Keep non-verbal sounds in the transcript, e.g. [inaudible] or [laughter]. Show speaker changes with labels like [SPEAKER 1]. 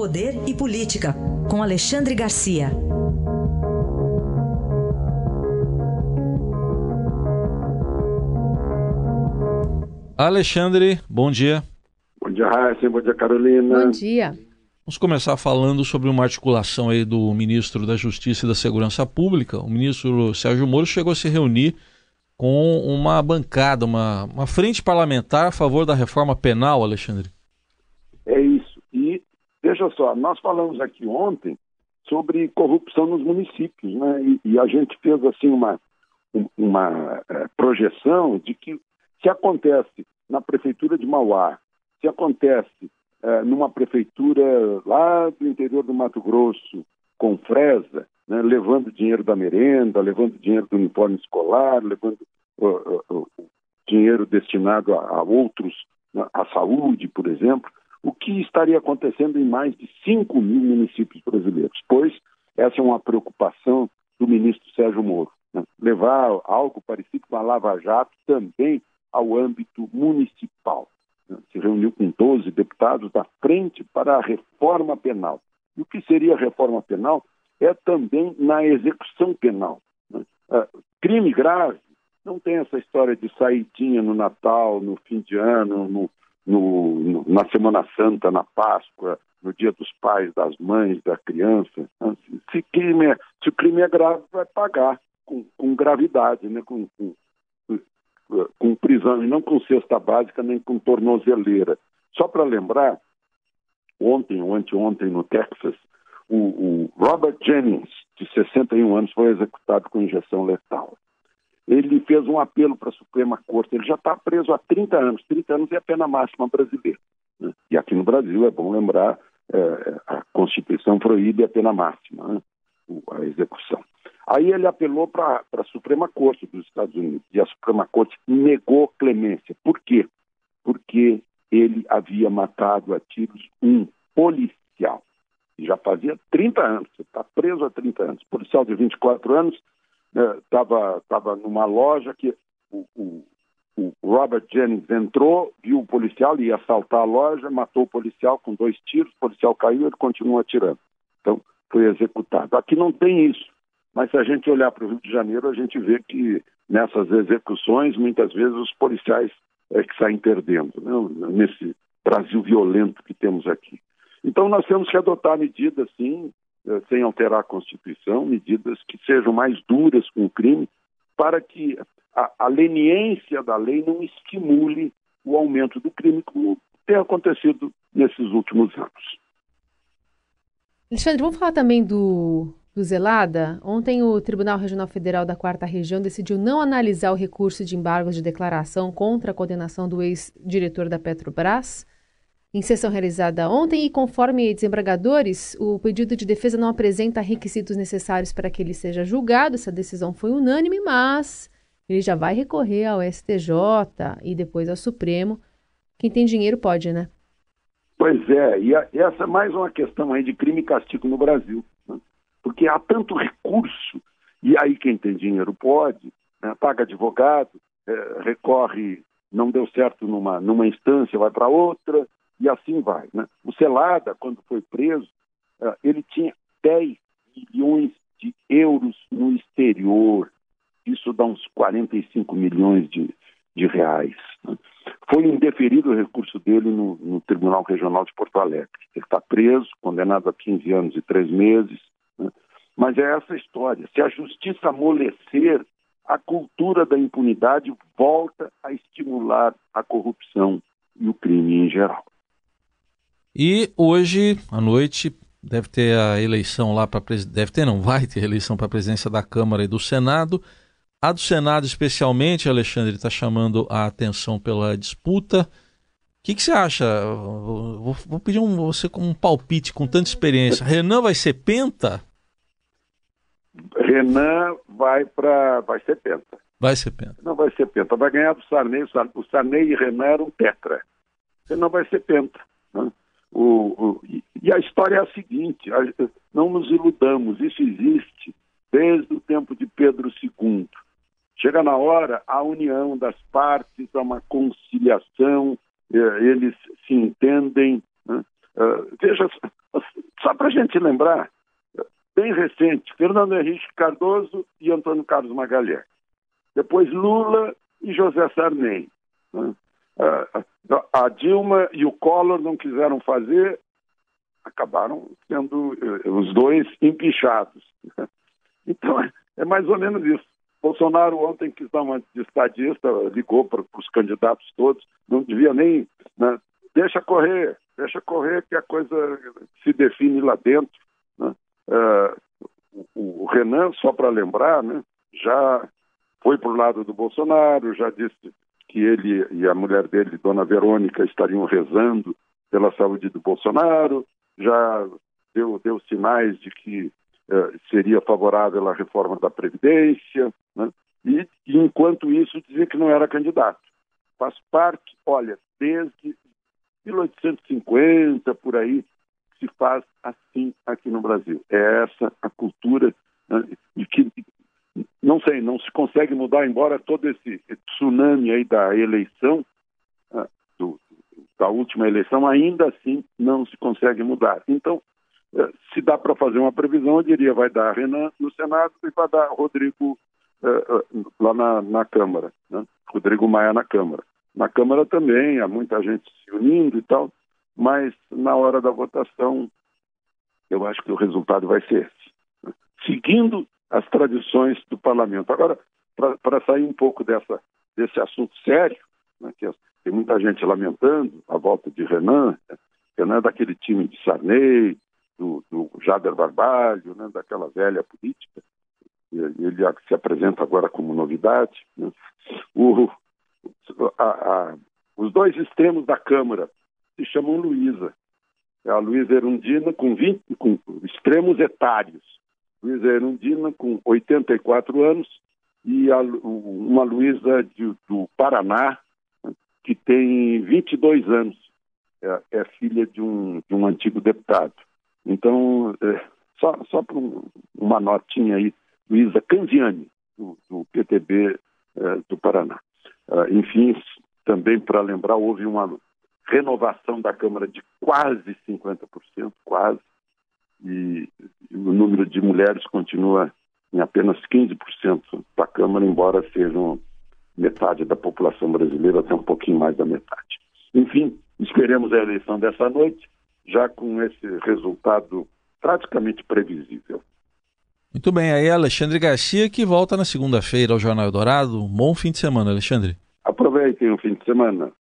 [SPEAKER 1] Poder e Política, com Alexandre Garcia.
[SPEAKER 2] Alexandre, bom dia.
[SPEAKER 3] Bom dia, Raíssa. Bom dia, Carolina.
[SPEAKER 4] Bom dia.
[SPEAKER 2] Vamos começar falando sobre uma articulação aí do ministro da Justiça e da Segurança Pública. O ministro Sérgio Moro chegou a se reunir com uma bancada, uma, uma frente parlamentar a favor da reforma penal, Alexandre.
[SPEAKER 3] Veja só, nós falamos aqui ontem sobre corrupção nos municípios, né? E, e a gente fez assim uma, uma é, projeção de que se acontece na prefeitura de Mauá, se acontece é, numa prefeitura lá do interior do Mato Grosso, com Fresa, né, levando dinheiro da merenda, levando dinheiro do uniforme escolar, levando uh, uh, uh, dinheiro destinado a, a outros, à saúde, por exemplo, o que estaria acontecendo em mais de 5 mil municípios brasileiros? Pois essa é uma preocupação do ministro Sérgio Moro. Né? Levar algo parecido com a Lava Jato também ao âmbito municipal. Né? Se reuniu com 12 deputados da Frente para a Reforma Penal. E o que seria a reforma penal é também na execução penal. Né? Uh, crime grave não tem essa história de saidinha no Natal, no fim de ano, no, no, no, na Semana Santa, na Páscoa, no Dia dos Pais, das Mães, da criança. Né? Se, crime é, se o crime é grave, vai pagar com, com gravidade, né? com, com, com prisão, e não com cesta básica, nem com tornozeleira. Só para lembrar, ontem ou anteontem no Texas, o, o Robert Jennings, de 61 anos, foi executado com injeção letal. Ele fez um apelo para a Suprema Corte. Ele já está preso há 30 anos. 30 anos é a pena máxima brasileira. Né? E aqui no Brasil, é bom lembrar, é, a Constituição proíbe a pena máxima, né? a execução. Aí ele apelou para a Suprema Corte dos Estados Unidos e a Suprema Corte negou clemência. Por quê? Porque ele havia matado a tiros um policial já fazia 30 anos, está preso há 30 anos. Policial de 24 anos estava né, tava numa loja que o, o, o, Robert Jennings entrou, viu o policial, ia assaltar a loja, matou o policial com dois tiros, o policial caiu, ele continua atirando. Então, foi executado. Aqui não tem isso, mas se a gente olhar para o Rio de Janeiro, a gente vê que nessas execuções, muitas vezes os policiais é que saem perdendo, né? nesse Brasil violento que temos aqui. Então, nós temos que adotar medidas, sim, sem alterar a Constituição, medidas que sejam mais duras com o crime, para que a, a leniência da lei não estimule o aumento do crime, como tem acontecido nesses últimos anos.
[SPEAKER 4] Alexandre, vamos falar também do, do Zelada. Ontem, o Tribunal Regional Federal da Quarta Região decidiu não analisar o recurso de embargo de declaração contra a condenação do ex-diretor da Petrobras em sessão realizada ontem e conforme desembargadores, o pedido de defesa não apresenta requisitos necessários para que ele seja julgado. Essa decisão foi unânime, mas ele já vai recorrer ao STJ e depois ao Supremo. Quem tem dinheiro pode, né?
[SPEAKER 3] Pois é, e, a, essa é mais uma questão aí de crime e castigo no Brasil. Né? Porque há tanto recurso, e aí quem tem dinheiro pode, né? paga advogado, é, recorre, não deu certo numa, numa instância, vai para outra, e assim vai. Né? O Celada, quando foi preso, uh, ele tinha 10 milhões de euros no exterior. Isso dá uns 45 milhões de, de reais. Né? Foi indeferido o recurso dele no, no, Tribunal Regional de Porto Alegre. Ele está preso, condenado a 15 anos e 3 meses. Né? Mas é essa história. Se a justiça amolecer, a cultura da impunidade volta a estimular a corrupção e o crime em geral.
[SPEAKER 2] E hoje à noite deve ter a eleição lá para deve ter não vai ter eleição para a presidência da Câmara e do Senado. A do Senado especialmente, Alexandre, está chamando a atenção pela disputa. O que, que você acha? Vou, vou pedir um, você com um palpite com tanta experiência. Renan vai ser penta?
[SPEAKER 3] Renan vai para vai ser penta.
[SPEAKER 2] Vai ser penta.
[SPEAKER 3] Não vai ser penta. Vai ganhar do Sarney. O Sarney e Renan eram tetra. Renan vai ser penta. Né? O, o, e a história é a seguinte: a, não nos iludamos, isso existe desde o tempo de Pedro II. Chega na hora, a união das partes, há uma conciliação, eh, eles se entendem. Né? Uh, veja, gente lembrar, bem recente, Fernando Henrique Cardoso e Antônio Carlos Magalhães. Depois Lula e José Sarney. Né? A Dilma e o Collor não quiseram fazer, acabaram sendo eh, os dois empichados. [laughs] Então, é, é mais ou menos isso. Bolsonaro ontem quis dar uma de estadista, ligou para os candidatos todos, não devia nem. Né? Deixa correr, deixa correr que a coisa se define lá dentro. Né? Uh, o, o, Renan, só para lembrar, né, já foi para o lado do Bolsonaro, já disse que ele e a mulher dele, Dona Verônica, estariam rezando pela saúde do Bolsonaro, já deu, deu sinais de que uh, seria favorável à reforma da Previdência, né? e, e, enquanto isso dizia que não era candidato. Faz parte, olha, desde 1850, por aí, se faz assim aqui no Brasil. É essa a cultura né? e que não sei, não se consegue mudar, embora todo esse tsunami aí da eleição, uh, do, da última eleição, ainda assim não se consegue mudar. Então, uh, se dá para fazer uma previsão, eu diria vai dar Renan no Senado e vai dar Rodrigo uh, lá na, na Câmara, né? Rodrigo Maia na Câmara. Na Câmara também há muita gente se unindo e tal, mas na hora da votação eu acho que o resultado vai ser esse. Né? Seguindo as tradições do parlamento. Agora, para sair um pouco dessa, desse assunto sério, né, que tem muita gente lamentando a volta de Renan, né, Renan é daquele time de Sarney, do, do Jader Barbalho, né, daquela velha política, ele se apresenta agora como novidade. Né. O, a, a, os dois extremos da Câmara se chamam Luísa. É a Luísa Erundina com, 20, com extremos etários. Luísa Erundina, com 84 anos, e a, uma Luísa do Paraná, que tem 22 anos, é, é filha de um, de um antigo deputado. Então, é, só, só para um, uma notinha aí, Luísa Candiani, do, do PTB é, do Paraná. É, enfim, também para lembrar, houve uma renovação da Câmara de quase 50%, quase, e o número de mulheres continua em apenas 15% da Câmara, embora sejam metade da população brasileira, até um pouquinho mais da metade. Enfim, esperemos a eleição dessa noite, já com esse resultado praticamente previsível.
[SPEAKER 2] Muito bem, aí Alexandre Garcia que volta na segunda-feira ao Jornal Dourado. Um bom fim de semana, Alexandre.
[SPEAKER 3] Aproveitem o fim de semana.